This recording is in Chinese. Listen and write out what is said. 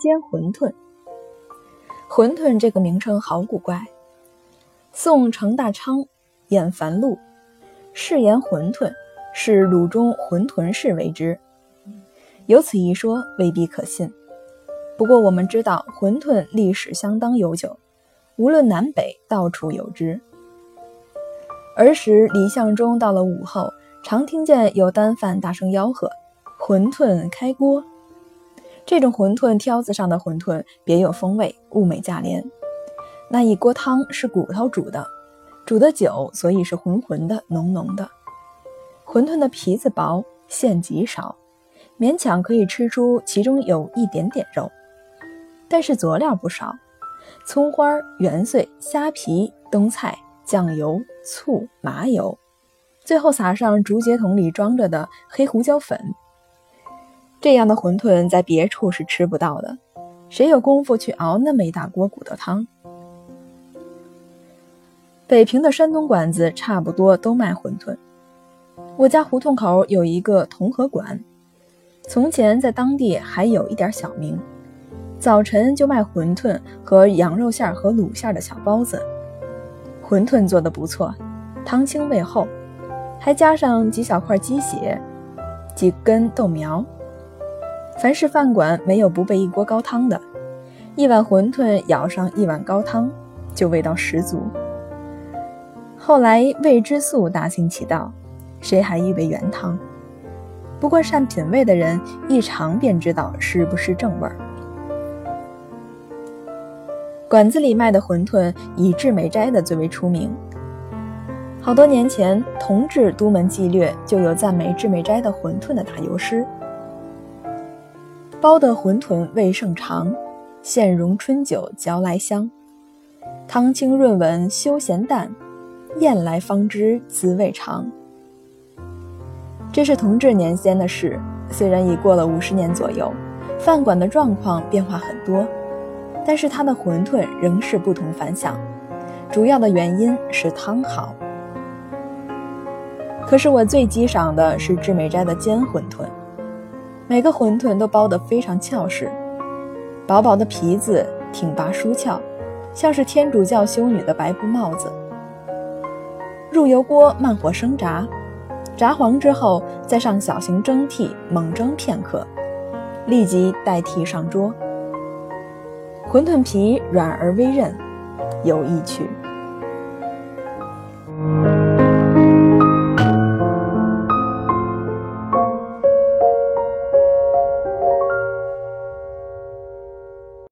煎馄饨。馄饨这个名称好古怪。宋程大昌《晏凡录》誓言馄饨是鲁中馄饨氏为之，有此一说未必可信。不过我们知道馄饨历史相当悠久，无论南北到处有之。儿时李相中到了午后，常听见有单贩大声吆喝：“馄饨开锅！”这种馄饨挑子上的馄饨别有风味，物美价廉。那一锅汤是骨头煮的，煮的久，所以是浑浑的、浓浓的。馄饨的皮子薄，馅极少，勉强可以吃出其中有一点点肉，但是佐料不少：葱花、元碎、虾皮、冬菜、酱油、醋、麻油，最后撒上竹节筒里装着的黑胡椒粉。这样的馄饨在别处是吃不到的，谁有功夫去熬那么一大锅骨头汤？北平的山东馆子差不多都卖馄饨。我家胡同口有一个同和馆，从前在当地还有一点小名。早晨就卖馄饨和羊肉馅和卤馅的小包子，馄饨做的不错，汤清味厚，还加上几小块鸡血，几根豆苗。凡是饭馆没有不备一锅高汤的，一碗馄饨舀上一碗高汤，就味道十足。后来味之素大行其道，谁还以为原汤？不过善品味的人一尝便知道是不是正味儿。馆子里卖的馄饨以制美斋的最为出名。好多年前，同治都门纪略就有赞美制美斋的馄饨的打油诗。包的馄饨味胜长，现融春酒嚼来香。汤清润稳休咸淡，咽来方知滋味长。这是同治年间的事，虽然已过了五十年左右，饭馆的状况变化很多，但是它的馄饨仍是不同凡响。主要的原因是汤好。可是我最激赏的是志美斋的煎馄饨。每个馄饨都包得非常俏实，薄薄的皮子挺拔舒翘，像是天主教修女的白布帽子。入油锅慢火生炸，炸黄之后再上小型蒸屉猛蒸片刻，立即代替上桌。馄饨皮软而微韧，有意趣。